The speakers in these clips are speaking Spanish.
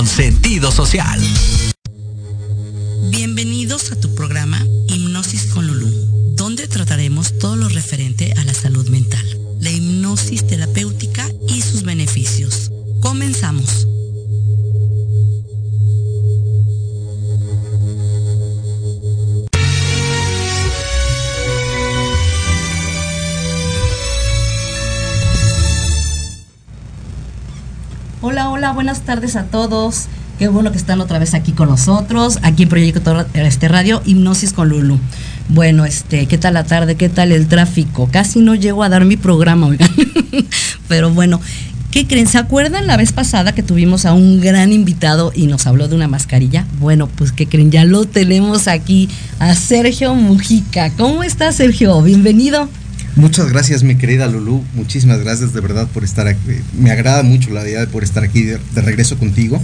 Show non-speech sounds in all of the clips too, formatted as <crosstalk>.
con sentido social. Tardes a todos. Qué bueno que están otra vez aquí con nosotros, aquí en Proyecto este Radio Hipnosis con Lulu. Bueno, este, ¿qué tal la tarde? ¿Qué tal el tráfico? Casi no llego a dar mi programa. <laughs> Pero bueno, ¿qué creen? ¿Se acuerdan la vez pasada que tuvimos a un gran invitado y nos habló de una mascarilla? Bueno, pues ¿qué creen? Ya lo tenemos aquí a Sergio Mujica. ¿Cómo estás, Sergio? Bienvenido. Muchas gracias, mi querida Lulu. Muchísimas gracias de verdad por estar aquí. Me agrada mucho la idea de por estar aquí de, regreso contigo.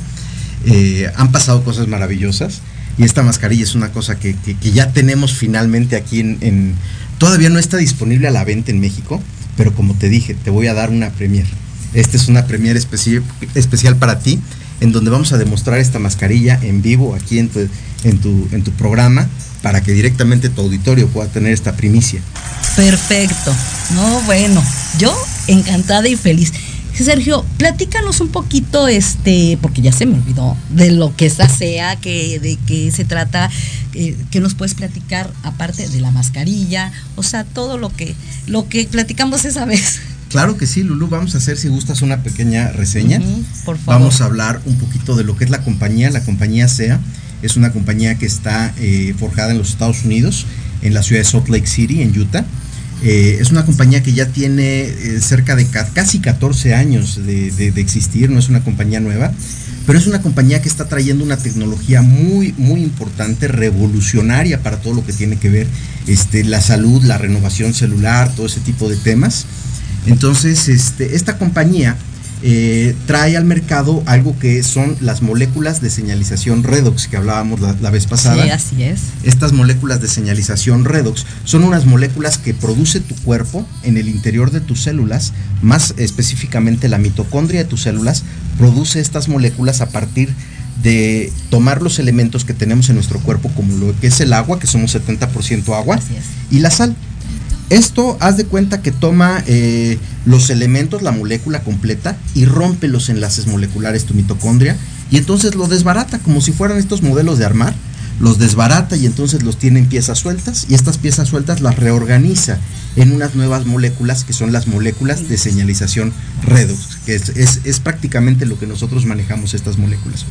Eh, han pasado cosas maravillosas y esta mascarilla es una cosa que, que, ya tenemos finalmente aquí en, Todavía no está disponible a la venta en México, pero como te dije, te voy a dar una premier. Esta es una premier especi especial para ti, en donde vamos a demostrar esta mascarilla en vivo aquí en tu, en tu programa para que directamente tu auditorio pueda tener esta primicia. Perfecto. No, bueno, yo encantada y feliz. Sergio, platícanos un poquito, este, porque ya se me olvidó, de lo que esta sea, que, de qué se trata, eh, que nos puedes platicar, aparte de la mascarilla, o sea, todo lo que, lo que platicamos esa vez. Claro que sí, Lulu, vamos a hacer, si gustas, una pequeña reseña. Por favor. Vamos a hablar un poquito de lo que es la compañía. La compañía SEA es una compañía que está eh, forjada en los Estados Unidos, en la ciudad de Salt Lake City, en Utah. Eh, es una compañía que ya tiene eh, cerca de ca- casi 14 años de, de- de existir, no es una compañía nueva, pero es una compañía que está trayendo una tecnología muy, muy importante, revolucionaria para todo lo que tiene que ver este, la salud, la renovación celular, todo ese tipo de temas. Entonces, este, esta compañía eh, trae al mercado algo que son las moléculas de señalización redox que hablábamos la, la vez pasada. Sí, así es. Estas moléculas de señalización redox son unas moléculas que produce tu cuerpo en el interior de tus células, más específicamente la mitocondria de tus células, produce estas moléculas a partir de tomar los elementos que tenemos en nuestro cuerpo, como lo que es el agua, que somos 70% agua, y la sal. Esto, haz de cuenta que toma eh, los elementos, la molécula completa, y rompe los enlaces moleculares tu mitocondria, y entonces lo desbarata, como si fueran estos modelos de armar, los desbarata y entonces los tiene en piezas sueltas, y estas piezas sueltas las reorganiza en unas nuevas moléculas que son las moléculas de señalización redox, que es, es- es prácticamente lo que nosotros manejamos estas moléculas.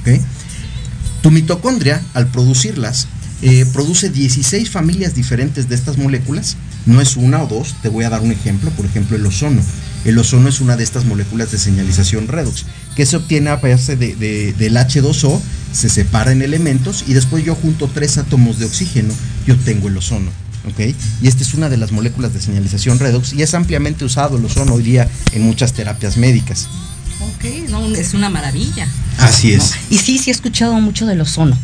Tu mitocondria, al producirlas, eh, produce 16 familias diferentes de estas moléculas. No es una o dos, te voy a dar un ejemplo. Por ejemplo, el ozono. El ozono es una de estas moléculas de señalización redox, que se obtiene a base de, de- del H2O, se separa en elementos y después yo junto tres átomos de oxígeno y obtengo el ozono. Y esta es una de las moléculas de señalización redox y es ampliamente usado el ozono hoy día en muchas terapias médicas. Ok, no, es una maravilla. Así ¿no? Y sí, sí he escuchado mucho del ozono.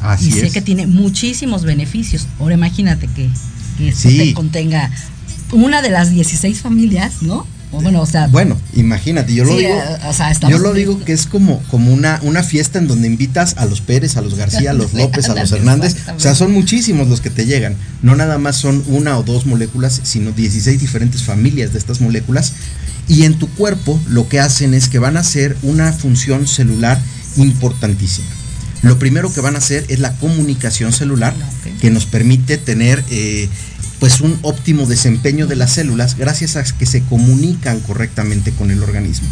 Así y sé es. que tiene muchísimos beneficios. Ahora imagínate que, que esto Sí. te contenga una de las 16 familias, ¿no? O bueno, o sea, Bueno, imagínate, yo lo digo, eh, o sea, estamos yo lo digo que es como, como una, una fiesta en donde invitas a los Pérez, a los García, a los <laughs> López, a los Hernández. O sea, son muchísimos los que te llegan. No nada más son una o dos moléculas, sino 16 diferentes familias de estas moléculas. Y en tu cuerpo lo que hacen es que van a hacer una función celular importantísima. Lo primero que van a hacer es la comunicación celular, Ok. que nos permite tener eh, pues un óptimo desempeño de las células gracias a que se comunican correctamente con el organismo.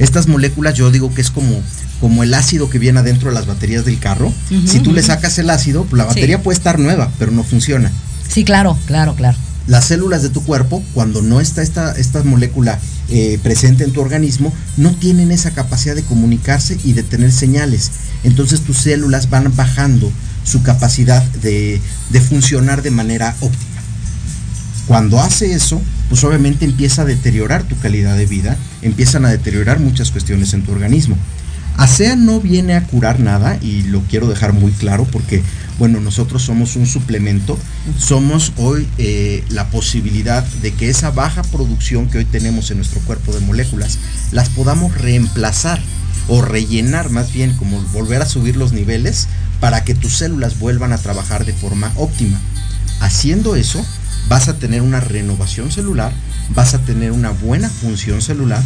Estas moléculas yo digo que es como, como el ácido que viene adentro de las baterías del carro. Si tú le sacas el ácido, pues la Sí. batería puede estar nueva, pero no funciona. sí, claro, claro, claro. Las células de tu cuerpo, cuando no está esta, esta molécula eh, presente en tu organismo, no tienen esa capacidad de comunicarse y de tener señales. Entonces tus células van bajando su capacidad de, de funcionar de manera óptima. Cuando hace eso, pues obviamente empieza a deteriorar tu calidad de vida, empiezan a deteriorar muchas cuestiones en tu organismo. ASEA no viene a curar nada y lo quiero dejar muy claro porque, bueno, nosotros somos un suplemento, somos hoy eh, la posibilidad de que esa baja producción que hoy tenemos en nuestro cuerpo de moléculas las podamos reemplazar o rellenar más bien, como volver a subir los niveles para que tus células vuelvan a trabajar de forma óptima. Haciendo eso, vas a tener una renovación celular, vas a tener una buena función celular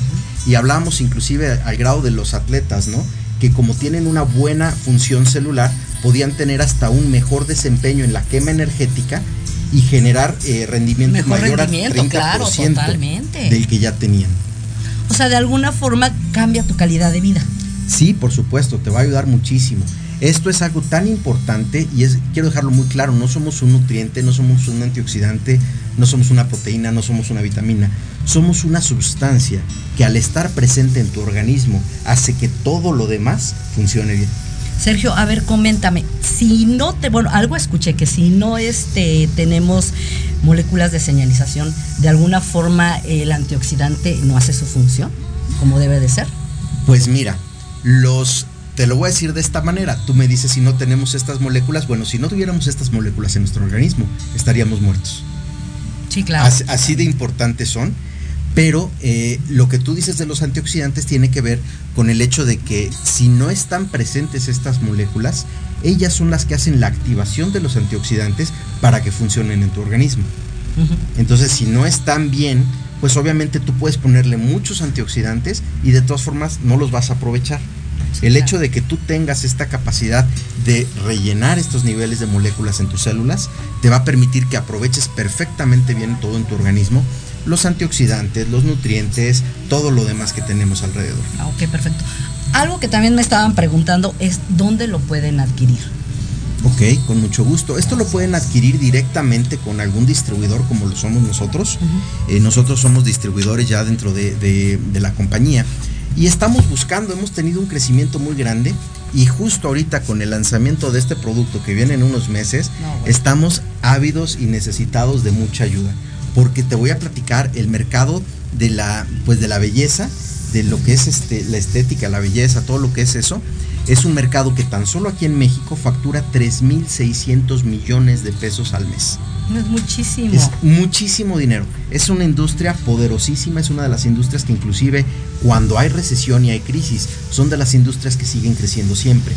y hablamos inclusive al grado de los atletas, ¿no? Que como tienen una buena función celular, podían tener hasta un mejor desempeño en la quema energética y generar eh, rendimiento Mejor mayor rendimiento, al 30% claro, totalmente. del que ya tenían. O sea, de alguna forma cambia tu calidad de vida. Sí, por supuesto, te va a ayudar muchísimo. Esto es algo tan importante y es, quiero dejarlo muy claro, no somos un nutriente, no somos un antioxidante, no somos una proteína, no somos una vitamina, somos una sustancia que al estar presente en tu organismo hace que todo lo demás funcione bien. Sergio, a ver, coméntame, si no te, bueno, algo escuché que si no este tenemos moléculas de señalización, de alguna forma el antioxidante no hace su función como debe de ser. Pues mira, los te lo voy a decir de esta manera. Tú me dices si no tenemos estas moléculas. Bueno, si no tuviéramos estas moléculas en nuestro organismo, estaríamos muertos. Sí, claro. Así, así de importantes son. Pero eh, lo que tú dices de los antioxidantes tiene que ver con el hecho de que si no están presentes estas moléculas, ellas son las que hacen la activación de los antioxidantes para que funcionen en tu organismo. Entonces, si no están bien, pues obviamente tú puedes ponerle muchos antioxidantes y de todas formas no los vas a aprovechar. Sí, El claro. hecho de que tú tengas esta capacidad de rellenar estos niveles de moléculas en tus células te va a permitir que aproveches perfectamente bien todo en tu organismo los antioxidantes, los nutrientes, todo lo demás que tenemos alrededor. Ah, ok, perfecto. Algo que también me estaban preguntando es dónde lo pueden adquirir. Ok, con mucho gusto. Esto lo pueden adquirir directamente con algún distribuidor como lo somos nosotros. Eh, nosotros somos distribuidores ya dentro de, de- de la compañía y estamos buscando, hemos tenido un crecimiento muy grande y justo ahorita con el lanzamiento de este producto que viene en unos meses, No, bueno. estamos ávidos y necesitados de mucha ayuda. Porque te voy a platicar el mercado de la, pues de la belleza, de lo que es este, la estética, la belleza, todo lo que es eso. Es un mercado que tan solo aquí en México factura 3.600 millones de pesos al mes. No es muchísimo. Es muchísimo dinero. Es una industria poderosísima, es una de las industrias que inclusive cuando hay recesión y hay crisis, son de las industrias que siguen creciendo siempre.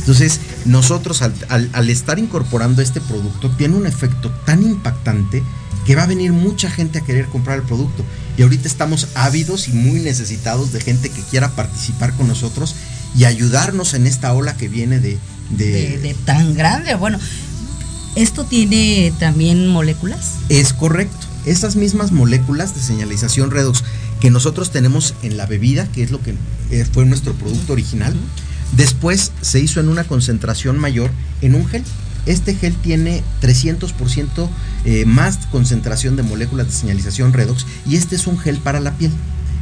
Entonces, nosotros al, al- al estar incorporando este producto, tiene un efecto tan impactante que va a venir mucha gente a querer comprar el producto. Y ahorita estamos ávidos y muy necesitados de gente que quiera participar con nosotros y ayudarnos en esta ola que viene de... de- de, de tan grande. Bueno, ¿esto tiene también moléculas? Es correcto. Esas mismas moléculas de señalización redox que nosotros tenemos en la bebida, que es lo que eh, fue nuestro producto original, después se hizo en una concentración mayor en un gel. Este gel tiene 300% eh, más concentración de moléculas de señalización redox y este es un gel para la piel.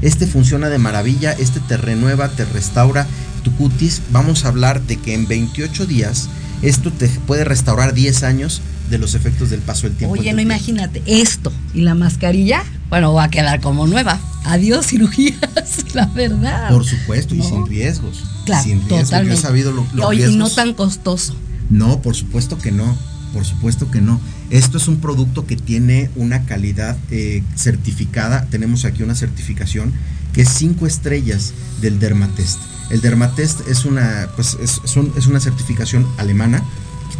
Este funciona de maravilla, este te renueva, te restaura tu cutis. Vamos a hablar de que en 28 días esto te puede restaurar 10 años de los efectos del paso del tiempo. Oye, no imagínate, esto y la mascarilla, bueno, va a quedar como nueva. Adiós <laughs> cirugías, la verdad. Por supuesto, y sin riesgos. Claro, sin riesgos. totalmente. Yo he sabido lo- los Oye, y no tan costoso. No, por supuesto que no. Por supuesto que no. Esto es un producto que tiene una calidad eh, certificada. Tenemos aquí una certificación que es cinco estrellas del Dermatest. El Dermatest es una, pues, es, es un- es una certificación alemana.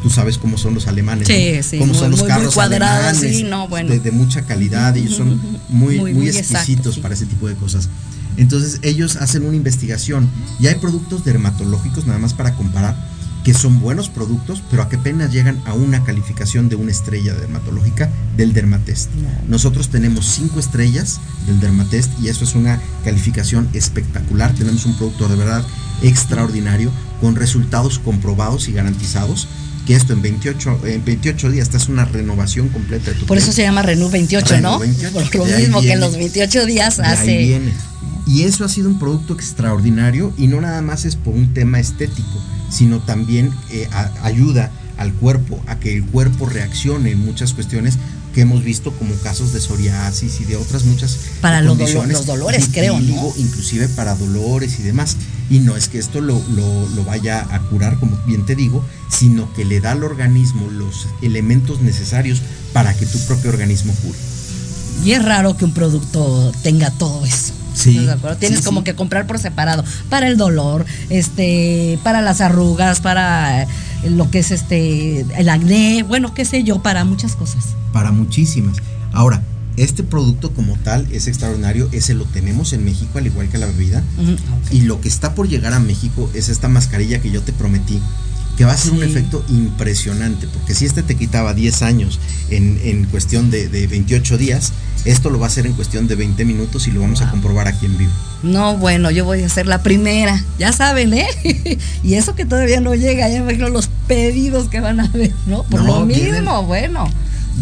Tú sabes cómo son los alemanes. Sí, ¿no? sí, Cómo son los muy- muy carros cuadrados, alemanes, sí, no, bueno. de, de mucha calidad. Ellos son muy, Muy- exquisitos para ese tipo de cosas. Entonces ellos hacen una investigación y hay productos dermatológicos, nada más para comparar, que son buenos productos, pero a qué pena llegan a una calificación de una estrella dermatológica del Dermatest. Nosotros tenemos cinco estrellas del Dermatest y eso es una calificación espectacular. Tenemos un producto de verdad extraordinario con resultados comprobados y garantizados. Que esto en 28, en 28 días, esta es una renovación completa de tu Por eso se llama Renew 28, Renew ¿no? 28, Por lo mismo que en los 28 días De ahí hace. viene. Y eso ha sido un producto extraordinario y no nada más es por un tema estético, sino también eh, a- ayuda al cuerpo a que el cuerpo reaccione en muchas cuestiones que hemos visto como casos de psoriasis y de otras muchas Para los dolo- los dolores, creo, ¿no? inclusive para dolores y demás. Y no es que esto lo, lo- lo vaya a curar, como bien te digo, sino que le da al organismo los elementos necesarios para que tu propio organismo cure. Y es raro que un producto tenga todo eso. Sí, ¿Estás de acuerdo? Tienes sí, como sí. que comprar por separado. Para el dolor, este, para las arrugas, para lo que es este, el acné, bueno, qué sé yo, para muchas cosas. para muchísimas. Ahora, este producto como tal es extraordinario, ese lo tenemos en México al igual que la bebida. Ok. Y lo que está por llegar a México es esta mascarilla que yo te prometí, que va a ser un efecto impresionante, porque si este te quitaba 10 años en, en cuestión de, de 28 días, esto lo va a hacer en cuestión de 20 minutos y lo vamos a comprobar aquí en vivo. No, bueno, yo voy a ser la primera, ya saben, ¿eh? <laughs> y eso que todavía no llega, ya me imagino los pedidos que van a haber, ¿no? Por No, lo mismo, bueno.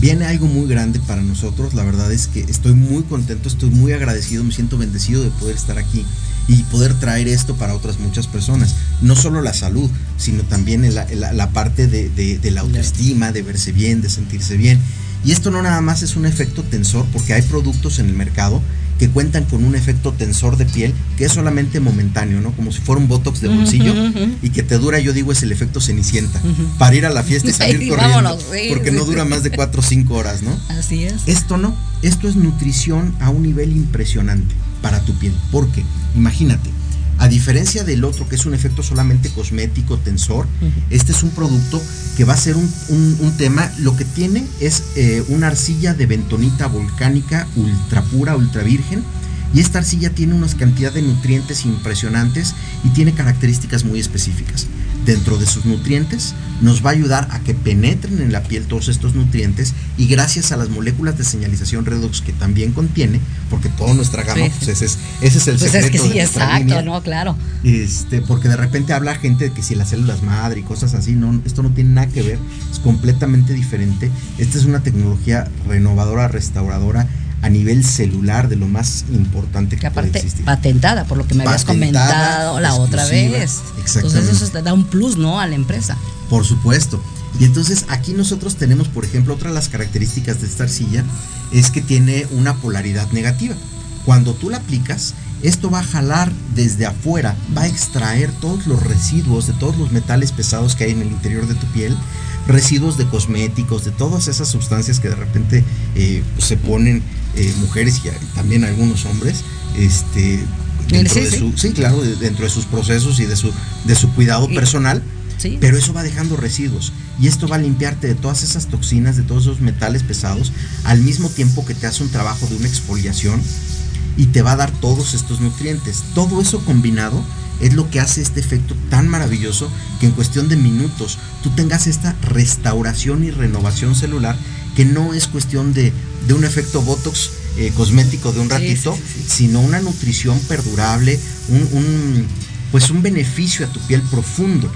Viene algo muy grande para nosotros, la verdad es que estoy muy contento, estoy muy agradecido, me siento bendecido de poder estar aquí y poder traer esto para otras muchas personas. No solo la salud, sino también la, en la- la parte de, de- de la autoestima, de verse bien, de sentirse bien. Y esto no nada más es un efecto tensor, porque hay productos en el mercado que cuentan con un efecto tensor de piel que es solamente momentáneo, ¿no? Como si fuera un botox de bolsillo y que te dura, yo digo, es el efecto cenicienta, para ir a la fiesta y <laughs> salir Sí, corriendo, vámonos, sí, porque sí, no dura más de 4 o 5 horas, ¿no? Así es. Esto no, esto es nutrición a un nivel impresionante para tu piel. Porque, imagínate, a diferencia del otro que es un efecto solamente cosmético, tensor, este es un producto que va a ser un, un- un tema, lo que tiene es eh, una arcilla de bentonita volcánica ultra pura, ultra virgen. Y esta arcilla tiene unas cantidad de nutrientes impresionantes y tiene características muy específicas. Dentro de sus nutrientes, nos va a ayudar a que penetren en la piel todos estos nutrientes y gracias a las moléculas de señalización redox que también contiene, porque toda nuestra gama, Sí. pues ese es, ese es el Pues secreto es que sí, de exacto, línea. ¿no? Claro. Este, porque de repente habla gente de que si las células madre y cosas así, no, esto no tiene nada que ver, es completamente diferente. Esta es una tecnología renovadora, restauradora a nivel celular de lo más importante que, Que puede aparte, existir. patentada, por lo que me habías comentado la otra vez. exactamente. Entonces eso te da un plus, ¿no? A la empresa. Por supuesto. Y entonces aquí nosotros tenemos, por ejemplo, otra de las características de esta arcilla es que tiene una polaridad negativa. Cuando tú la aplicas, esto va a jalar desde afuera, va a extraer todos los residuos de todos los metales pesados que hay en el interior de tu piel, residuos de cosméticos, de todas esas sustancias que de repente eh, se ponen eh, mujeres y, también algunos hombres, este, dentro de su, sí, claro, de- dentro de sus procesos y de su, de su cuidado personal. Sí. Pero eso va dejando residuos y esto va a limpiarte de todas esas toxinas, de todos esos metales pesados, al mismo tiempo que te hace un trabajo de una exfoliación y te va a dar todos estos nutrientes. Todo eso combinado es lo que hace este efecto tan maravilloso que en cuestión de minutos tú tengas esta restauración y renovación celular que no es cuestión de, de un efecto botox eh, cosmético de un ratito, sí, sí, sí. sino una nutrición perdurable, un, un, pues un beneficio a tu piel profundo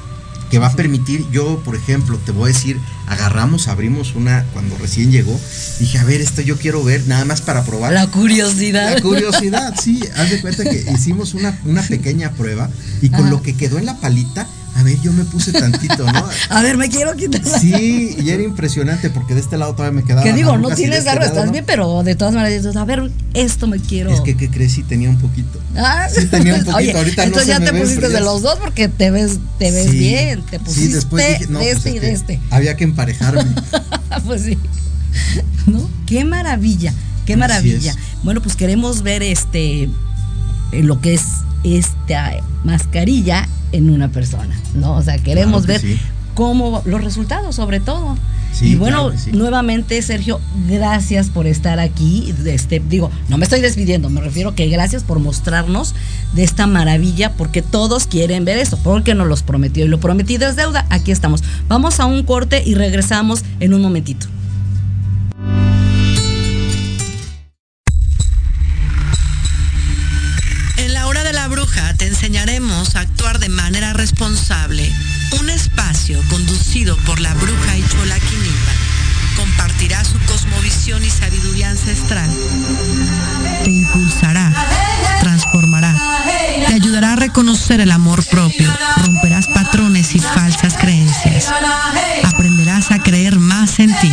que va a permitir, yo por ejemplo, te voy a decir, agarramos, abrimos una cuando recién llegó, dije, a ver, esto yo quiero ver, nada más para probar. La curiosidad. La curiosidad, sí, haz de cuenta que <laughs> hicimos una, una pequeña prueba y con Ajá. lo que quedó en la palita, a ver, yo me puse tantito, ¿no? <laughs> A ver, me quiero quitar Sí, y era impresionante porque de este lado todavía me quedaba. Que digo, no de tienes este lado, estás ¿no? bien, pero de todas maneras, a ver, esto me quiero. Es que, ¿qué crees? Sí, tenía un poquito. Ah, Sí, tenía un <laughs> poquito, Oye, ahorita no entonces se ya te pusiste de frías. los dos porque te ves, te ves Sí, bien. Te pusiste sí, después dije, no, de pues este es y de este. Había que emparejarme. <laughs> pues sí. ¿No? Qué maravilla, qué maravilla. Bueno, pues queremos ver este lo que es esta mascarilla en una persona, ¿no? O sea, queremos Claro que ver sí. cómo los resultados sobre todo. Sí, y bueno, claro que sí. nuevamente Sergio, gracias por estar aquí. Este, digo, no me estoy despidiendo, me refiero que gracias por mostrarnos de esta maravilla, porque todos quieren ver esto, porque nos los prometió y lo prometido es deuda. Aquí estamos. Vamos a un corte y regresamos en un momentito. Por la bruja y Chola Quinipa. Compartirá su cosmovisión y sabiduría ancestral. Te impulsará, transformará. Te ayudará a reconocer el amor propio. Romperás patrones y falsas creencias. Aprenderás a creer más en ti.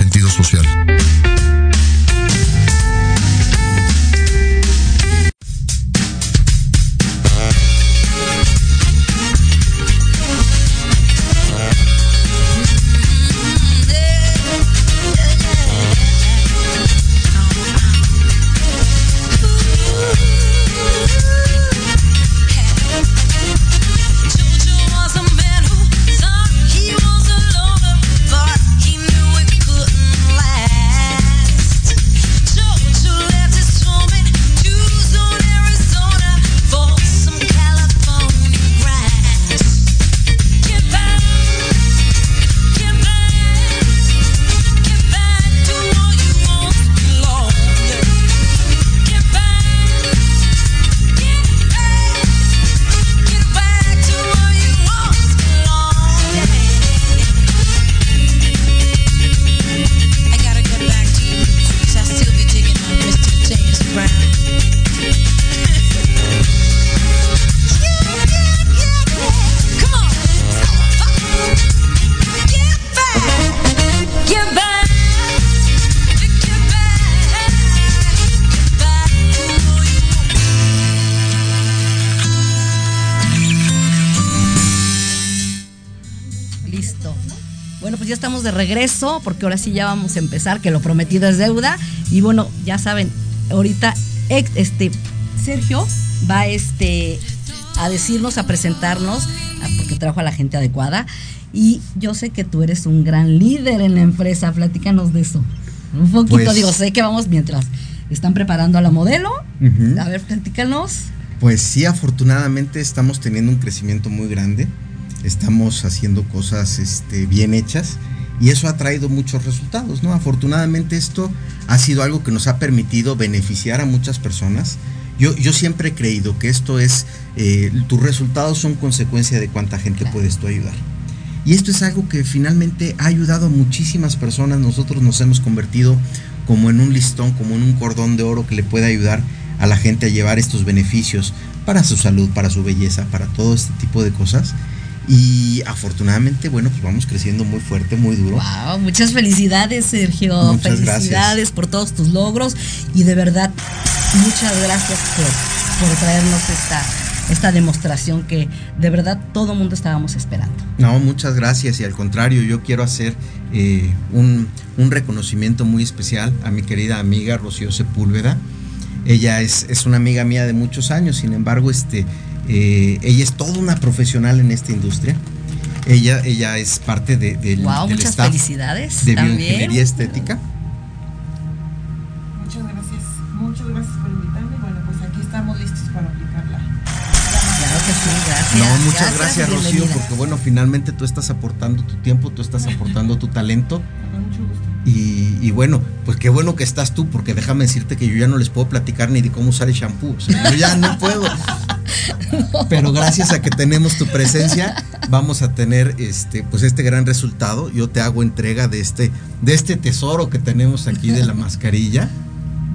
regreso, porque ahora sí ya vamos a empezar, que lo prometido es deuda. Y bueno, ya saben, ahorita este Sergio va este a decirnos, a presentarnos, a- porque trajo a la gente adecuada. Y yo sé que tú eres un gran líder en la empresa. Platícanos de eso. Un poquito, Pues- digo, sé que vamos mientras están preparando a la modelo. A ver, platícanos. Pues sí, afortunadamente estamos teniendo un crecimiento muy grande. Estamos haciendo cosas este, bien hechas y eso ha traído muchos resultados, ¿no? Afortunadamente esto ha sido algo que nos ha permitido beneficiar a muchas personas. Yo, yo siempre he creído que esto es, eh, tus resultados son consecuencia de cuánta gente Claro. puedes tú ayudar. Y esto es algo que finalmente ha ayudado a muchísimas personas. Nosotros nos hemos convertido como en un listón, como en un cordón de oro que le puede ayudar a la gente a llevar estos beneficios para su salud, para su belleza, para todo este tipo de cosas. Y afortunadamente, bueno, pues vamos creciendo muy fuerte, muy duro. Wow, muchas felicidades, Sergio. Muchas felicidades gracias. por todos tus logros y de verdad, muchas gracias por, por traernos esta, esta demostración que de verdad todo mundo estábamos esperando. No, muchas gracias y al contrario, yo quiero hacer eh, un, un reconocimiento muy especial a mi querida amiga Rocío Sepúlveda. Ella es, es una amiga mía de muchos años, sin embargo, este, eh, ella es toda una profesional en esta industria. Ella, ella es parte de, del, wow, del muchas staff felicidades de también. bioingeniería estética. Muchas gracias, muchas gracias por invitarme. Bueno, pues aquí estamos listos para aplicarla. Claro que sí, gracias. No, muchas gracias, Rocío, porque bueno, finalmente tú estás aportando tu tiempo, tú estás aportando tu talento. Con mucho gusto. Y, y bueno, pues qué bueno que estás tú, porque déjame decirte que yo ya no les puedo platicar ni de cómo usar el shampoo. O sea, yo ya no puedo. Pero gracias a que tenemos tu presencia, vamos a tener este, pues este gran resultado. Yo te hago entrega de este, de este tesoro que tenemos aquí de la mascarilla.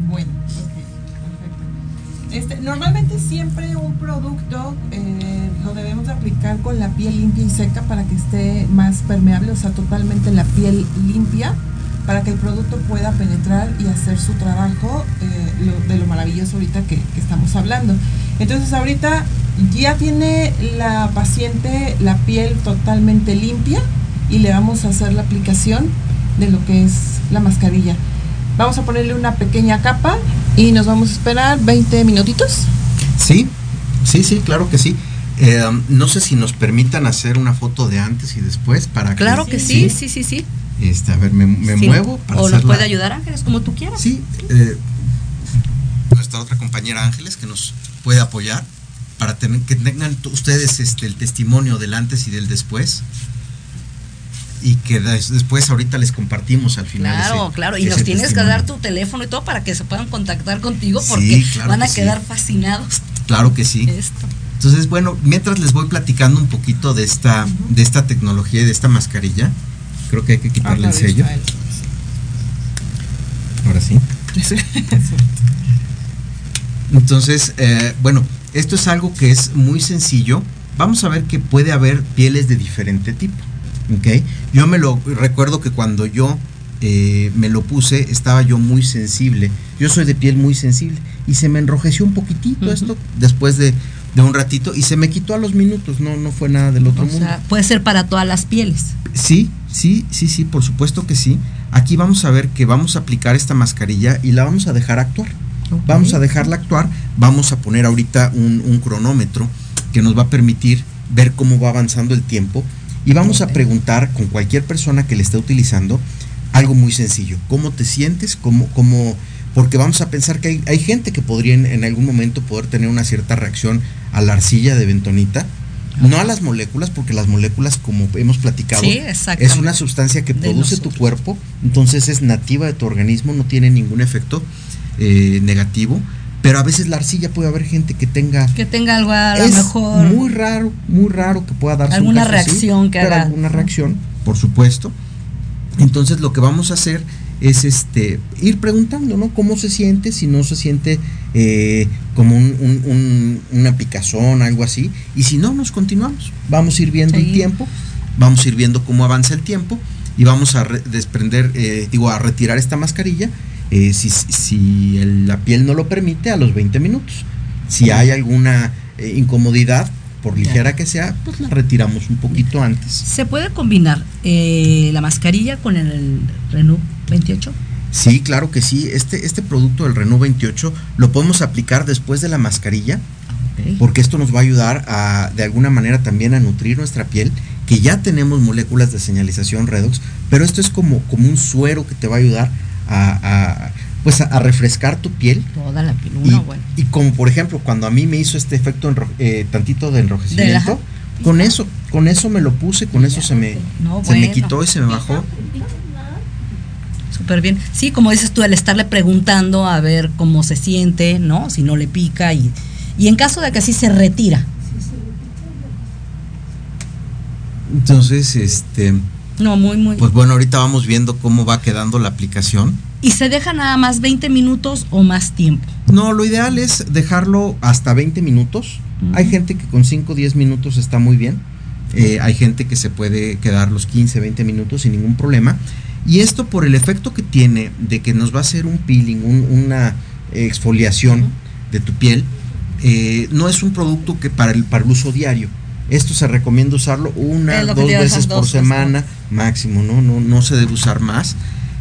Bueno, ok, perfecto. Este, normalmente siempre un producto eh, lo debemos de aplicar con la piel limpia y seca para que esté más permeable, o sea, totalmente la piel limpia, para que el producto pueda penetrar y hacer su trabajo eh, de lo maravilloso ahorita que estamos hablando. Entonces ahorita ya tiene la paciente la piel totalmente limpia y le vamos a hacer la aplicación de lo que es la mascarilla. Vamos a ponerle una pequeña capa y nos vamos a esperar 20 minutitos. Sí, sí, sí, claro que sí. Eh, no sé si nos permitan hacer una foto de antes y después para que. Claro que sí, sí, sí, sí. Este, a ver, me, me Sí. muevo para o nos puede ayudar Ángeles, como tú quieras. Sí, eh, nuestra otra compañera Ángeles que nos puede apoyar para tener, que tengan ustedes este, el testimonio del antes y del después y que des- después ahorita les compartimos al final. Claro, ese- claro. Y nos tienes que dar tu teléfono y todo para que se puedan contactar contigo Sí, porque claro van a que sí. quedar fascinados. Claro que sí. Esto. Entonces, bueno, mientras les voy platicando un poquito de esta, de esta tecnología y de esta mascarilla, creo que hay que quitarle el sello. Ahora sí. <laughs> Entonces, eh, bueno, esto es algo que es muy sencillo. Vamos a ver que puede haber pieles de diferente tipo. Yo me lo recuerdo que cuando yo eh, me lo puse, estaba yo muy sensible. Yo soy de piel muy sensible y se me enrojeció un poquitito esto después de, de un ratito y se me quitó a los minutos. No, no fue nada del otro O mundo. sea, puede ser para todas las pieles. Sí, sí, sí, sí, por supuesto que sí. Aquí vamos a ver que vamos a aplicar esta mascarilla y la vamos a dejar actuar. Vamos a dejarla actuar. Vamos a poner ahorita un, un cronómetro que nos va a permitir ver cómo va avanzando el tiempo. Y vamos a preguntar con cualquier persona que le esté utilizando algo muy sencillo. ¿Cómo te sientes? ¿Cómo, cómo? Porque vamos a pensar que hay, hay gente que podría en, en algún momento poder tener una cierta reacción a la arcilla de bentonita. No a las moléculas, porque las moléculas, como hemos platicado, Sí, es una sustancia que produce tu cuerpo, entonces es nativa de tu organismo, no tiene ningún efecto eh, negativo. Pero a veces la arcilla puede haber gente que tenga. Que tenga algo a lo mejor. muy raro, muy raro que pueda darse un Alguna así, reacción que haga. Alguna reacción, por supuesto. Entonces lo que vamos a hacer es este ir preguntando, ¿no? ¿Cómo se siente? Si no se siente eh, como un, un- un- una picazón, algo así. Y si no, nos continuamos. Vamos a ir viendo el tiempo, vamos a ir viendo cómo avanza el tiempo y vamos a re- desprender, eh, digo, a retirar esta mascarilla. Eh, si si el- la piel no lo permite, a los 20 minutos. Si hay alguna eh, incomodidad, por ligera que sea, pues la retiramos un poquito antes. ¿Se puede combinar eh, la mascarilla con el Renault 28? Sí, claro que sí. Este, este producto del Renault 28 lo podemos aplicar después de la mascarilla, porque esto nos va a ayudar a, de alguna manera también a nutrir nuestra piel, que ya tenemos moléculas de señalización redox, pero esto es como, como un suero que te va a ayudar a, a, pues a, a refrescar tu piel. Toda la piel. Y, Una buena. y como por ejemplo, cuando a mí me hizo este efecto enro- eh, tantito de enrojecimiento, con eso, con eso me lo puse, con eso se me, No, se me bueno. quitó y se me bajó. Súper bien. Sí, como dices tú, el estarle preguntando a ver cómo se siente, ¿no? Si no le pica y, y en caso de que sí se retira. Entonces, este, No, muy, muy. pues bueno, ahorita vamos viendo cómo va quedando la aplicación. y se deja nada más 20 minutos o más tiempo. No, lo ideal es dejarlo hasta 20 minutos. Hay gente que con 5 o 10 minutos está muy bien. Eh, hay gente que se puede quedar los 15, 20 minutos sin ningún problema. Y esto por el efecto que tiene de que nos va a hacer un peeling, un- una exfoliación de tu piel, eh, no es un producto que para el, para el uso diario. Esto se recomienda usarlo una, dos veces por dos, semana máximo, ¿no? No, no se debe usar más.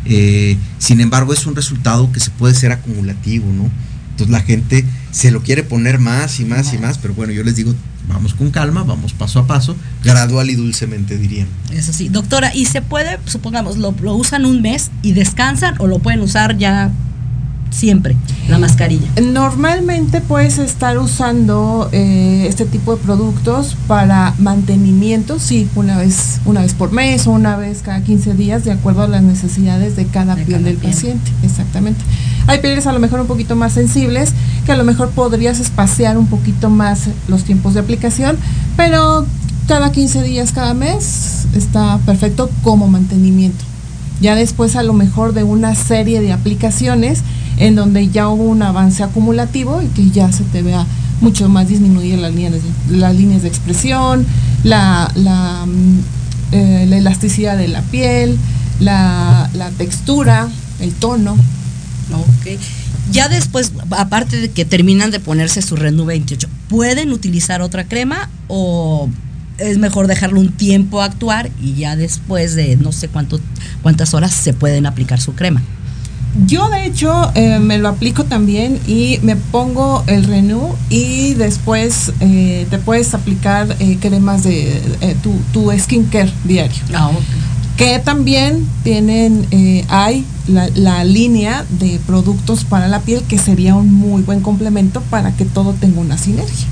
Eh, sin embargo, es un resultado que se puede ser acumulativo, ¿no? Entonces la gente se lo quiere poner más y más y más, pero bueno, yo les digo, vamos con calma, vamos paso a paso, gradual y dulcemente dirían. Eso sí. Doctora, ¿y se puede, supongamos, lo, lo usan un mes y descansan o lo pueden usar ya siempre, la mascarilla? Normalmente puedes estar usando eh, este tipo de productos para mantenimiento, sí, una vez, una vez por mes o una vez cada 15 días, de acuerdo a las necesidades de cada De piel cada del piel. paciente. Exactamente. Hay pieles a lo mejor un poquito más sensibles, que a lo mejor podrías espaciar un poquito más los tiempos de aplicación, pero cada 15 días, cada mes, está perfecto como mantenimiento. Ya después a lo mejor de una serie de aplicaciones en donde ya hubo un avance acumulativo y que ya se te vea mucho más disminuir las líneas de, las líneas de expresión, la, mm, eh, la elasticidad de la piel, la, la textura, el tono. Ya después, aparte de que terminan de ponerse su Renew 28, ¿pueden utilizar otra crema o es mejor dejarlo un tiempo actuar y ya después de no sé cuánto, cuántas horas se pueden aplicar su crema? Yo de hecho eh, me lo aplico también y me pongo el Renew y después eh, te puedes aplicar eh, cremas de tu, tu skincare diario. Ah, que también tienen, hay la, la línea de productos para la piel que sería un muy buen complemento para que todo tenga una sinergia.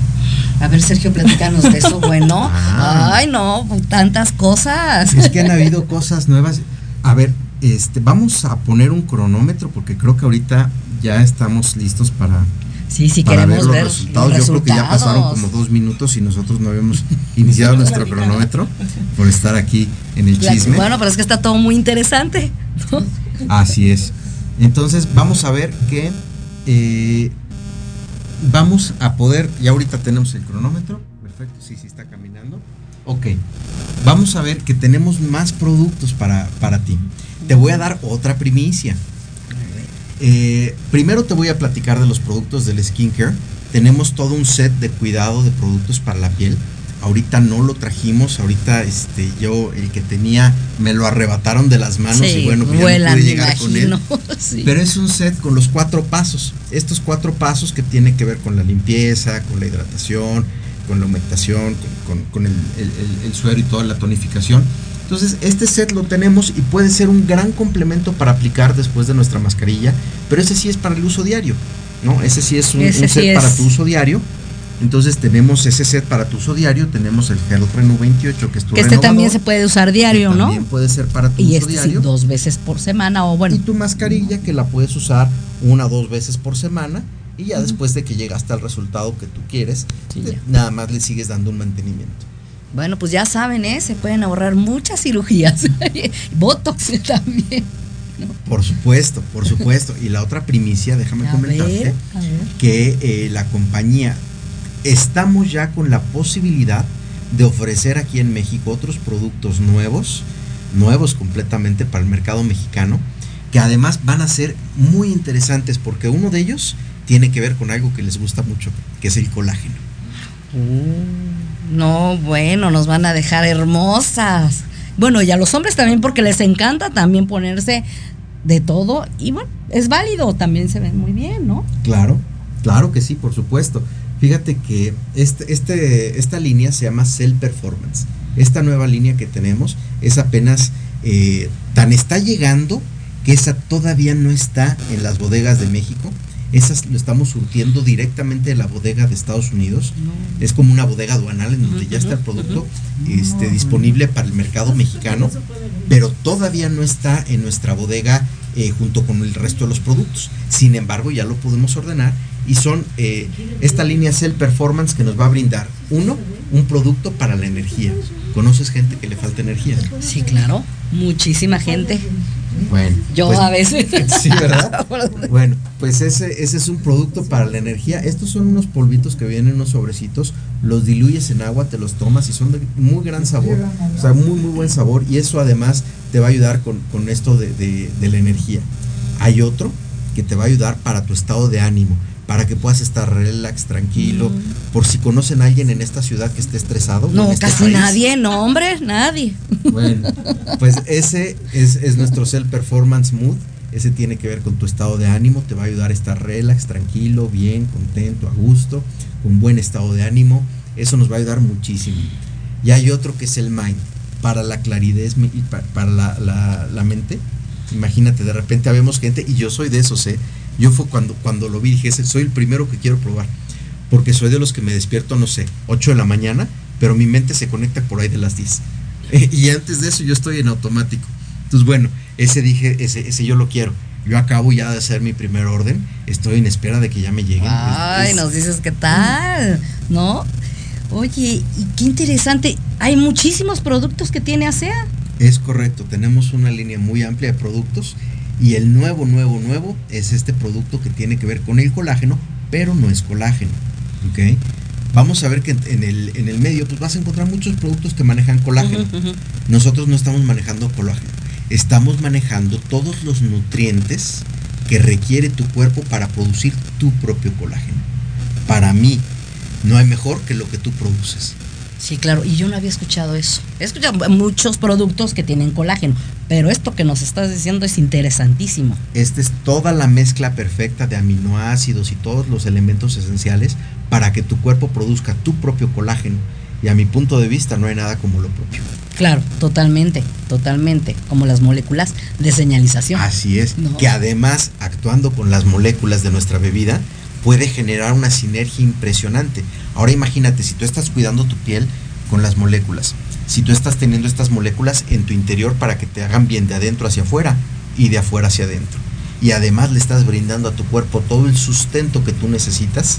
A ver, Sergio, platícanos de eso. Bueno, <laughs> Ah. ay, no, tantas cosas. Es que han <laughs> habido cosas nuevas. A ver, este, vamos a poner un cronómetro porque creo que ahorita ya estamos listos para, Sí, sí, para queremos ver los ver resultados. los Yo creo que ya pasaron resultados. como dos minutos y nosotros no habíamos <laughs> iniciado nuestro cronómetro por estar aquí en el La- chisme. Bueno, pero es que está todo muy interesante. ¿no? Así es. Entonces vamos a ver que eh, vamos a poder, ya ahorita tenemos el cronómetro, perfecto, sí, sí está caminando. Ok, vamos a ver que tenemos más productos para, para ti. Te voy a dar otra primicia. Eh, primero te voy a platicar de los productos del skincare. Tenemos todo un set de cuidado de productos para la piel. Ahorita no lo trajimos, ahorita este yo el que tenía me lo arrebataron de las manos Sí, y bueno, pues ya no pude llegar con él. <laughs> Sí. Pero es un set con los cuatro pasos. Estos cuatro pasos que tienen que ver con la limpieza, con la hidratación, con la humectación, con, con- con el, el- el- el suero y toda la tonificación. Entonces, este set lo tenemos y puede ser un gran complemento para aplicar después de nuestra mascarilla, pero ese sí es para el uso diario, ¿no? Ese sí es un, sí set para tu uso diario. Entonces tenemos ese set para tu uso diario, tenemos el Gel Renew 28 que es tu que este también se puede usar diario, ¿no? También puede ser para tu Y uso este sí, diario dos veces por semana o bueno. y tu mascarilla que la puedes usar una o dos veces por semana y ya después de que llegaste al resultado que tú quieres, Sí, te- nada más le sigues dando un mantenimiento. Bueno, pues ya saben, ¿eh? Se pueden ahorrar muchas cirugías. <laughs> Botox también. Por supuesto, por supuesto. Y la otra primicia, déjame A comentarte, ver, ver. que eh, la compañía, estamos ya con la posibilidad de ofrecer aquí en México otros productos nuevos, nuevos completamente para el mercado mexicano, que además van a ser muy interesantes porque uno de ellos tiene que ver con algo que les gusta mucho, que es el colágeno. Uh, no, bueno, nos van a dejar hermosas. Bueno, y a los hombres también porque les encanta también ponerse de todo y bueno, es válido, también se ven muy bien, ¿no? Claro, claro que sí, por supuesto. Fíjate que este, este, esta línea se llama Cell Performance. Esta nueva línea que tenemos es apenas eh, tan está llegando que esa todavía no está en las bodegas de México. Esas lo estamos surtiendo directamente de la bodega de Estados Unidos. Es como una bodega aduanal en donde ya está el producto este, disponible para el mercado mexicano, pero todavía no está en nuestra bodega eh, junto con el resto de los productos. Sin embargo, ya lo podemos ordenar y son eh, esta línea Cell Performance que nos va a brindar, uno, un producto para la energía. ¿Conoces gente que le falta energía? Sí, claro, muchísima gente. Bueno. Yo pues- a veces. Sí, ¿verdad? <laughs> Bueno, pues ese, ese es un producto para la energía. Estos son unos polvitos que vienen en unos sobrecitos, los diluyes en agua, te los tomas y son de muy gran sabor. O sea, muy, muy buen sabor. Y eso además te va a ayudar con, con esto de, de- de la energía. Hay otro que te va a ayudar para tu estado de ánimo, para que puedas estar relax, tranquilo. Por si conocen a alguien en esta ciudad que esté estresado. No, este casi país. nadie, no, hombre, nadie. Bueno, pues ese es, es nuestro Cell Performance Mood. Ese tiene que ver con tu estado de ánimo, te va a ayudar a estar relax, tranquilo, bien, contento, a gusto, con buen estado de ánimo. Eso nos va a ayudar muchísimo. Y hay otro que es el Mind, para la claridad para la, la- la mente. Imagínate, de repente habemos gente, y yo soy de esos, ¿eh? Yo fue cuando, cuando lo vi, dije, "Ese soy el primero que quiero probar. Porque soy de los que me despierto, no sé, 8 de la mañana, pero mi mente se conecta por ahí de las 10. <laughs> y antes de eso yo estoy en automático. Entonces, bueno, ese dije, ese, ese yo lo quiero. Yo acabo ya de hacer mi primer orden, estoy en espera de que ya me lleguen. Ay, Es- es- nos dices qué tal, ¿no? Oye, y qué interesante. Hay muchísimos productos que tiene ASEA. Es correcto, tenemos una línea muy amplia de productos y el nuevo, nuevo, nuevo es este producto que tiene que ver con el colágeno, pero no es colágeno. ¿ok? Vamos a ver que en- el, en el medio pues vas a encontrar muchos productos que manejan colágeno. Nosotros no estamos manejando colágeno, estamos manejando todos los nutrientes que requiere tu cuerpo para producir tu propio colágeno. Para mí, no hay mejor que lo que tú produces. Sí, claro, y yo no había escuchado eso. He escuchado muchos productos que tienen colágeno, pero esto que nos estás diciendo es interesantísimo. Esta es toda la mezcla perfecta de aminoácidos y todos los elementos esenciales para que tu cuerpo produzca tu propio colágeno. Y a mi punto de vista no hay nada como lo propio. Claro, totalmente, totalmente, como las moléculas de señalización. Así es, No. que además actuando con las moléculas de nuestra bebida puede generar una sinergia impresionante. Ahora imagínate, si tú estás cuidando tu piel con las moléculas, si tú estás teniendo estas moléculas en tu interior para que te hagan bien de adentro hacia afuera y de afuera hacia adentro, y además le estás brindando a tu cuerpo todo el sustento que tú necesitas,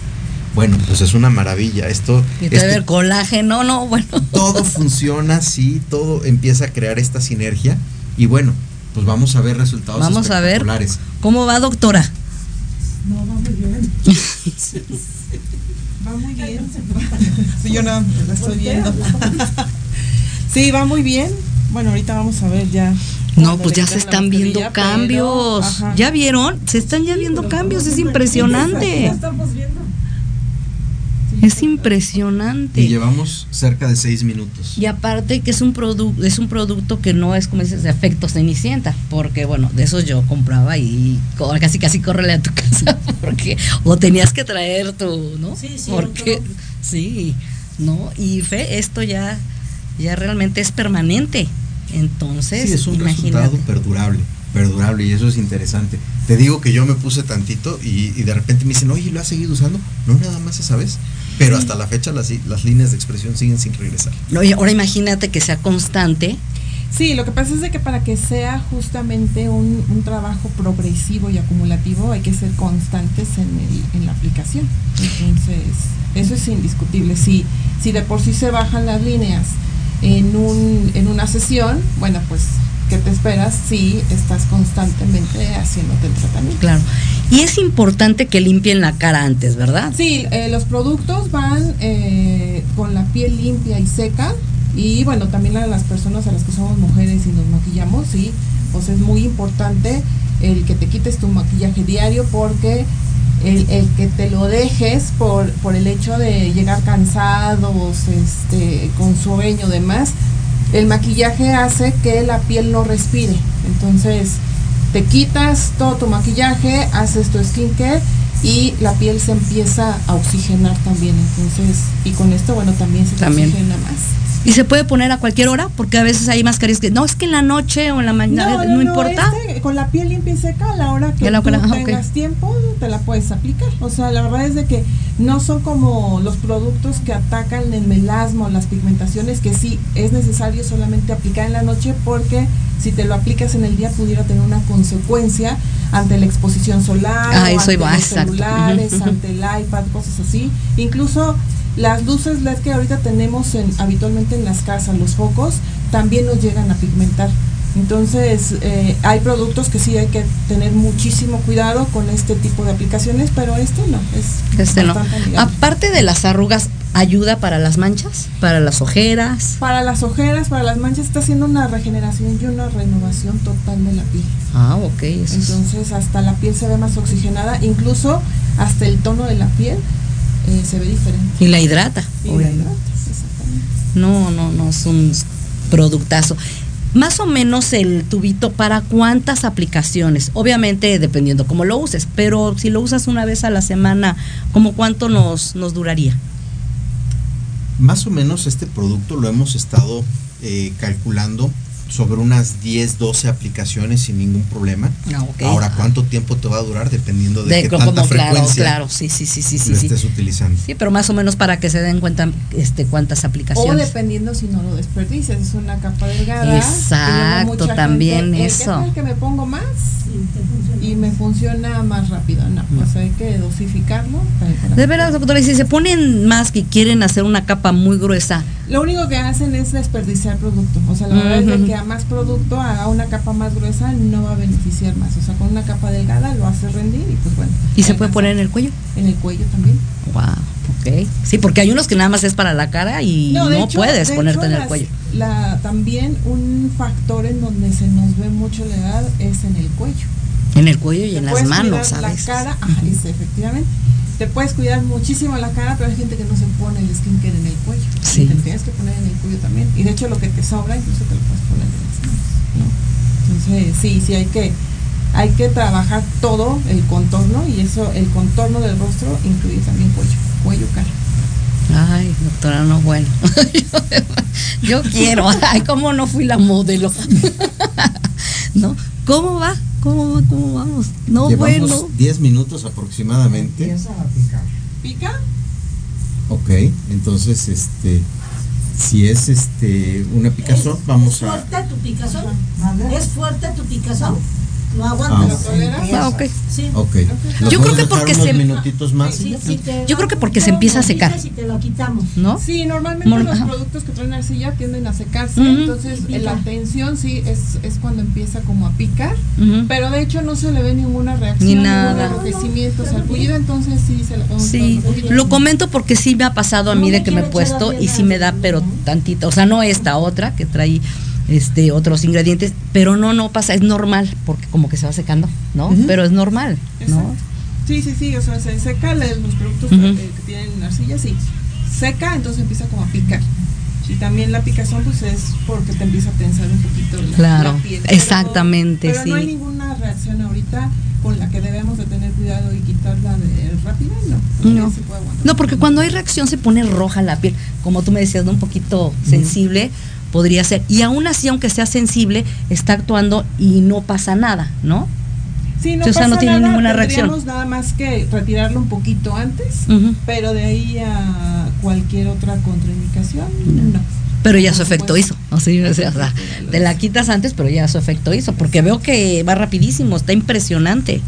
bueno, pues es una maravilla. Esto, Y te esto- ver colágeno, no, bueno. todo funciona así, todo empieza a crear esta sinergia y bueno, pues vamos a ver resultados Vamos a ver cómo va, doctora. No, va muy bien. <laughs> va muy bien. Sí, yo no la estoy viendo. <laughs> sí, va muy bien. Bueno, ahorita vamos a ver ya. No, pues ya se están viendo pero, cambios. ¿Ya vieron? Se están ya viendo cambios, es impresionante. estamos viendo. Es impresionante. Y llevamos cerca de seis minutos. Y aparte que es un producto, es un producto que no es como dices de efecto cenicienta, porque bueno, de esos yo compraba y casi casi córrele a tu casa, <laughs> porque o tenías que traer tu, ¿no? Sí, sí, porque sí, ¿no? Y fe, esto ya ya realmente es permanente. Entonces, Sí, es un imagínate. resultado perdurable, perdurable y eso es interesante. Te digo que yo me puse tantito y, y de repente me dicen, oye, ¿lo has seguido usando? No, nada más esa vez. Pero hasta la fecha las, las líneas de expresión siguen sin regresar. No, y ahora imagínate que sea constante. Sí, lo que pasa es de que para que sea justamente un, un trabajo progresivo y acumulativo hay que ser constantes en, el- en la aplicación. Entonces, eso es indiscutible. Si, si de por sí se bajan las líneas en, un, en una sesión, bueno, pues que te esperas si estás constantemente haciéndote el tratamiento. Claro. Y es importante que limpien la cara antes, ¿verdad? Sí, eh, los productos van eh, con la piel limpia y seca. Y bueno, también a las personas a las que somos mujeres y nos maquillamos, sí, pues es muy importante el que te quites tu maquillaje diario porque el, el que te lo dejes por, por el hecho de llegar cansados, este, con sueño, demás, el maquillaje hace que la piel no respire. Entonces, te quitas todo tu maquillaje, haces tu skincare y la piel se empieza a oxigenar también. Entonces, y con esto, bueno, también se te También. oxigena más. Y se puede poner a cualquier hora, porque a veces hay mascarillas que no es que en la noche o en la mañana no, importa. este, con la piel limpia y seca, a la hora que la tú hora- ok. tengas tiempo, te la puedes aplicar. O sea, la verdad es de que no son como los productos que atacan el melasma o las pigmentaciones, que sí es necesario solamente aplicar en la noche porque si te lo aplicas en el día pudiera tener una consecuencia ante la exposición solar, Ah, o ante los celulares, ante el iPad, cosas así. Incluso las luces LED que ahorita tenemos en, habitualmente en las casas, los focos, también nos llegan a pigmentar. Entonces, eh, hay productos que sí hay que tener muchísimo cuidado con este tipo de aplicaciones, pero este no, es Este no. Aparte de las arrugas, ¿ayuda para las manchas? ¿Para las ojeras? Para las ojeras, para las manchas, está haciendo una regeneración y una renovación total de la piel. Ah, ok. Eso es- Entonces, hasta la piel se ve más oxigenada, incluso hasta el tono de la piel eh, se ve diferente. Y la hidrata, Y la hidrata, exactamente. No, no, no, es un productazo. Más o menos el tubito para cuántas aplicaciones, obviamente dependiendo cómo lo uses, pero si lo usas una vez a la semana, ¿cómo cuánto nos, nos duraría? Más o menos este producto lo hemos estado eh, calculando sobre unas 10, 12 aplicaciones sin ningún problema. Ah, ok. Ahora, ¿cuánto tiempo te va a durar? Dependiendo de, De qué como, tanta claro, frecuencia claro, sí, sí, sí, sí, sí, lo sí. estés utilizando. Sí, pero más o menos para que se den cuenta este cuántas O aplicaciones. dependiendo si no lo desperdicias, es una capa delgada. Exacto, también gente, "Eh, eso. ¿qué tal que me pongo más y me funciona más rápido. No, pues hay que dosificarlo. De veras, doctora, y si se ponen más que quieren hacer una capa muy gruesa, Lo único que hacen es desperdiciar producto. O sea, la verdad es de que a más producto, haga una capa más gruesa, no va a beneficiar más. O sea, con una capa delgada lo hace rendir y pues bueno. y se puede poner en el cuello. En el cuello también. Wow, ok. Sí, porque hay unos que nada más es para la cara y no, hecho- puedes de ponerte hecho, en el las- cuello. La, también un factor en donde se nos ve mucho la edad es en el cuello. En el cuello y en las manos a la cara, ajá, es, efectivamente. Te puedes cuidar muchísimo la cara, pero hay gente que no se pone el skincare en el cuello. Sí. Te lo tienes que poner en el cuello también. Y de hecho lo que te sobra incluso te lo puedes poner en las manos. ¿no? Entonces, sí, sí hay que hay que trabajar todo el contorno y eso, el contorno del rostro incluye también cuello, cuello, cara. Ay, doctora, no, bueno. <laughs> Yo quiero. Ay, ¿cómo no fui la modelo? <laughs> ¿No? ¿Cómo va? ¿Cómo va? ¿Cómo vamos? No, Llevamos bueno. 10 minutos aproximadamente. ¿Pica? Ok, entonces, este, si es este una picazón, vamos a... fuerte tu picazón? ¿Es fuerte tu picazón? ¿Lo Ah, aguantas? toleras? Ah, ok. Sí. Ok. ¿Lo Yo creo que porque se- minutitos más. Sí, sí, te Yo creo que porque se empieza a secar. Y te lo quitamos. ¿No? Sí, normalmente Mor- los ajá. productos que traen arcilla tienden a secarse, entonces pica. la tensión sí es, es cuando empieza como a picar, pero de hecho no se le ve ninguna reacción, Ni ningún nada. enrojecimiento, salpullido, entonces sí se le podemos Sí, lo comento porque sí me ha pasado a No mí de que me he puesto y sí me da, pero tantito, o sea, no esta otra que trae este otros ingredientes, pero no, no pasa, es normal, porque como que se va secando, ¿no? Pero es normal, ¿no? Exacto. Sí, sí, sí, o sea, se seca los productos que, que tienen arcilla, sí, seca, entonces empieza como a picar. Y también la picazón pues es porque te empieza a tensar un poquito la, Claro, la piel. Pero- exactamente, pero no hay sí. ninguna reacción ahorita con la que debemos de tener cuidado y quitarla de no. No. se puede aguantar. No, porque cuando hay reacción se pone roja la piel, como tú me decías, ¿no? un poquito sensible podría ser. Y aún así, aunque sea sensible, está actuando y no pasa nada, ¿no? Sí, no O sea, pasa no tiene nada, ninguna reacción. nada más que retirarlo un poquito antes, pero de ahí a cualquier otra contraindicación, no. Pero ya su efecto hizo. O sea, o sea, te la quitas antes, pero ya su efecto hizo. Porque veo que va rapidísimo, está impresionante.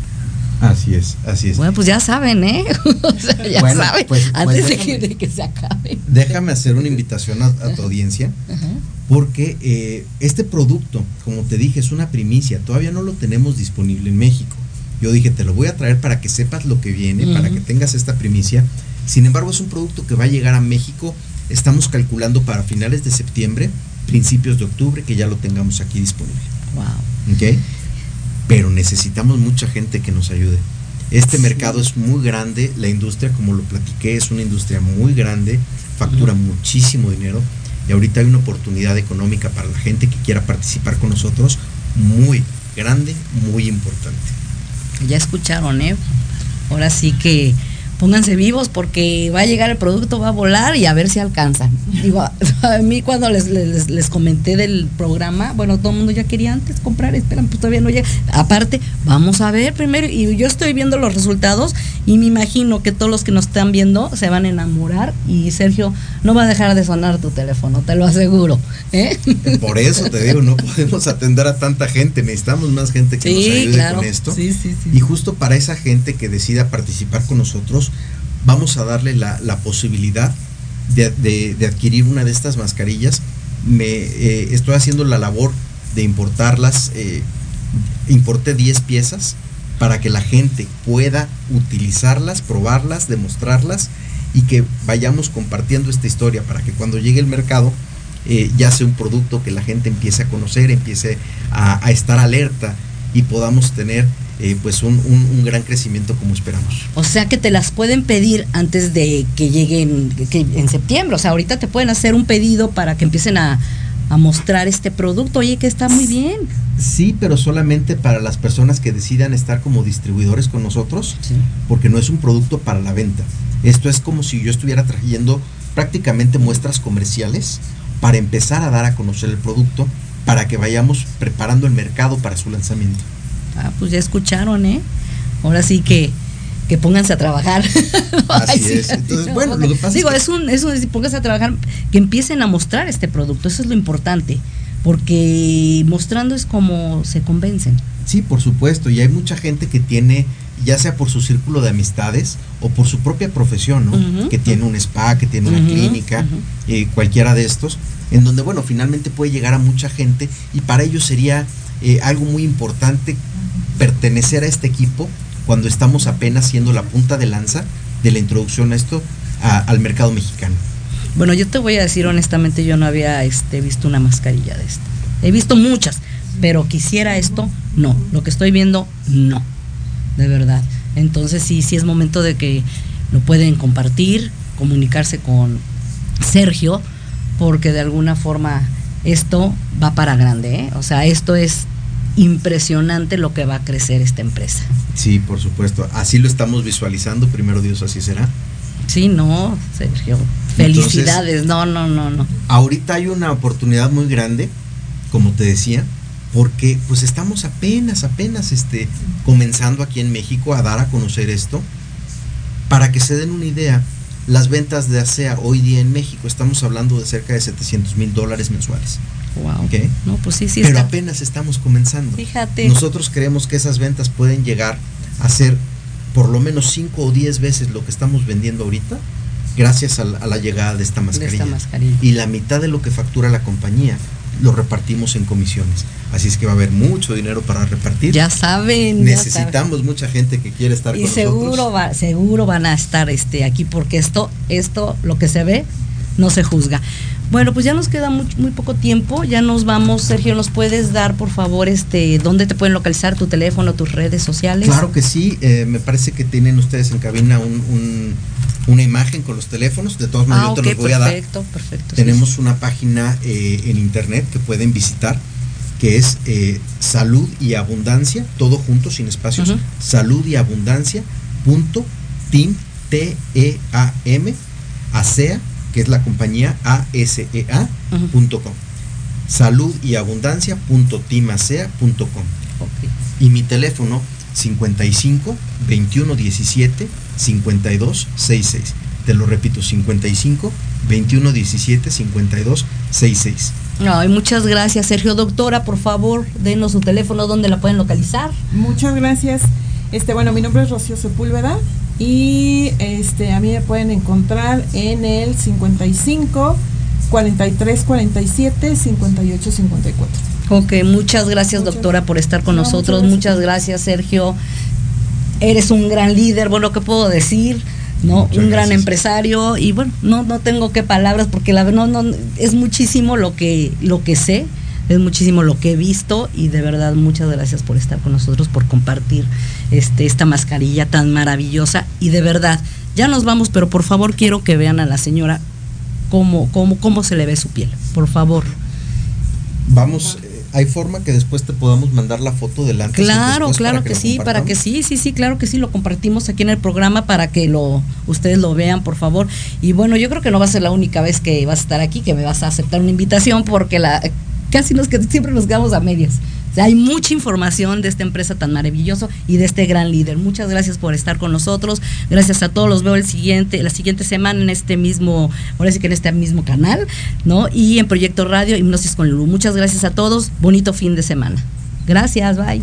Así es, así es. Bueno, pues ya saben, ¿eh? <laughs> o sea, ya Bueno, saben. pues- antes pues de, que, déjame- de que se acabe. Déjame hacer una invitación a, a tu audiencia, porque eh, este producto, como te dije, es una primicia, todavía no lo tenemos disponible en México. Yo dije, te lo voy a traer para que sepas lo que viene, para que tengas esta primicia. Sin embargo, es un producto que va a llegar a México, estamos calculando para finales de septiembre, principios de octubre, que ya lo tengamos aquí disponible. Wow. ¿ok? Pero necesitamos mucha gente que nos ayude. Este Sí. mercado es muy grande, la industria, como lo platiqué, es una industria muy grande, factura muchísimo dinero y ahorita hay una oportunidad económica para la gente que quiera participar con nosotros muy grande, muy importante. Ya escucharon, ¿eh? Ahora sí que pónganse vivos porque va a llegar el producto, va a volar y a ver si alcanzan. Digo, <laughs> a mí cuando les, les, les comenté del programa, bueno, todo el mundo ya quería antes comprar, esperan, pues todavía no llega. Aparte, vamos a ver primero, y yo estoy viendo los resultados y me imagino que todos los que nos están viendo se van a enamorar y Sergio, no va a dejar de sonar tu teléfono, te lo aseguro. ¿eh? Por eso te digo, no podemos atender a tanta gente, necesitamos más gente que nos ayude claro. con esto. Sí, sí, sí. Y justo para esa gente que decida participar con nosotros, vamos a darle la, posibilidad de, adquirir una de estas mascarillas. Me eh, estoy haciendo la labor de importarlas. eh, importé 10 piezas para que la gente pueda utilizarlas, probarlas, demostrarlas y que vayamos compartiendo esta historia para que cuando llegue el mercado eh, ya sea un producto que la gente empiece a conocer, empiece a estar alerta y podamos tener eh, pues un, un- un gran crecimiento como esperamos. O sea que te las pueden pedir antes de que lleguen que en septiembre. O sea, ahorita te pueden hacer un pedido para que empiecen a, a mostrar este producto. Oye, que está muy bien. Sí, pero solamente para las personas que decidan estar como distribuidores con nosotros, porque no es un producto para la venta. Esto es como si yo estuviera trayendo prácticamente muestras comerciales para empezar a dar a conocer el producto, para que vayamos preparando el mercado para su lanzamiento. Ah, pues ya escucharon, ¿eh? Ahora sí que que pónganse a trabajar. <laughs> Así sí, es. Entonces, bueno, lo que pasa digo, es es, un, es un, pónganse a trabajar, que empiecen a mostrar este producto, eso es lo importante, porque mostrando es como se convencen. Sí, por supuesto, y hay mucha gente que tiene, ya sea por su círculo de amistades o por su propia profesión, ¿no? Que tiene un spa, que tiene una clínica, eh, cualquiera de estos, en donde, bueno, finalmente puede llegar a mucha gente y para ellos sería eh, algo muy importante pertenecer a este equipo cuando estamos apenas siendo la punta de lanza de la introducción a esto al mercado mexicano. Bueno, yo te voy a decir honestamente, yo no había este, visto una mascarilla de esta. He visto muchas, pero quisiera esto, no. Lo que estoy viendo, no. De verdad. Entonces sí, sí es momento de que lo pueden compartir, comunicarse con Sergio, porque de alguna forma esto va para grande, ¿eh? O sea, esto es impresionante lo que va a crecer esta empresa. Sí, por supuesto. Así lo estamos visualizando, primero Dios, así será. Sí, no, Sergio. Felicidades. no, no, no, no. ahorita hay una oportunidad muy grande, como te decía, porque pues estamos apenas, apenas este, comenzando aquí en México a dar a conocer esto. Para que se den una idea, las ventas de ASEA hoy día en México estamos hablando de cerca de 700 mil dólares mensuales. Wow. ¿ok? No, pues sí, sí Pero está. apenas estamos comenzando. Fíjate. Nosotros creemos que esas ventas pueden llegar a ser por lo menos 5 o 10 veces lo que estamos vendiendo ahorita gracias a la, a la llegada de esta de mascarilla. esta mascarilla. Y la mitad de lo que factura la compañía lo repartimos en comisiones. Así es que va a haber mucho dinero para repartir. Ya saben. ya saben. Necesitamos mucha gente que quiere estar Y con seguro nosotros. va, seguro van a estar este aquí porque esto, esto, lo que se ve, no se juzga. Bueno, pues ya nos queda muy, muy poco tiempo, ya nos vamos, Sergio, ¿nos puedes dar por favor este dónde te pueden localizar tu teléfono, tus redes sociales? Claro que sí, eh, me parece que tienen ustedes en cabina un- un- una imagen con los teléfonos. De todas maneras, Ah, yo te los voy a dar. perfecto, perfecto. sí, Tenemos una página eh, en internet que pueden visitar que es eh, salud y abundancia, todo junto, sin espacios, Ujú. salud y abundancia punto team, T E A M, ASEA, que es la compañía ASEA Ujú. punto com. Salud y abundancia punto teamasea punto com. ok. Y mi teléfono 55 21 17 52 66. Te lo repito, 55 21 17 52 66. Ay, muchas gracias, Sergio. Doctora, por favor, denos su teléfono, dónde la pueden localizar. Muchas gracias. Este, bueno, mi nombre es Rocío Sepúlveda y este a mí me pueden encontrar en el 55 43 47 58 54. Ok, muchas gracias doctora por estar con nosotros, muchas gracias. Sergio, eres un gran líder, bueno, ¿qué puedo decir? ¿no? un gran empresario y bueno, no, no tengo qué palabras porque la no, no, es muchísimo lo que, lo que sé, es muchísimo lo que he visto y de verdad muchas gracias por estar con nosotros, por compartir este, esta mascarilla tan maravillosa y de verdad, ya nos vamos, pero por favor quiero que vean a la señora cómo, cómo, cómo se le ve su piel, por favor. Vamos, hay forma que después te podamos mandar la foto delante. Claro, claro que, sí, para que sí, sí, sí, claro que sí, lo compartimos aquí en el programa para que lo ustedes lo vean, por favor. Y bueno, yo creo que no va a ser la única vez que vas a estar aquí, que me vas a aceptar una invitación, porque la casi nos siempre nos quedamos a medias hay mucha información de esta empresa tan maravillosa y de este gran líder. Muchas gracias por estar con nosotros. Gracias a todos. Los veo el siguiente, la siguiente semana en este mismo, ahora sí que en este mismo canal, ¿no? Y en Proyecto Radio Hipnosis con Lulu. Muchas gracias a todos. Bonito fin de semana. Gracias, bye.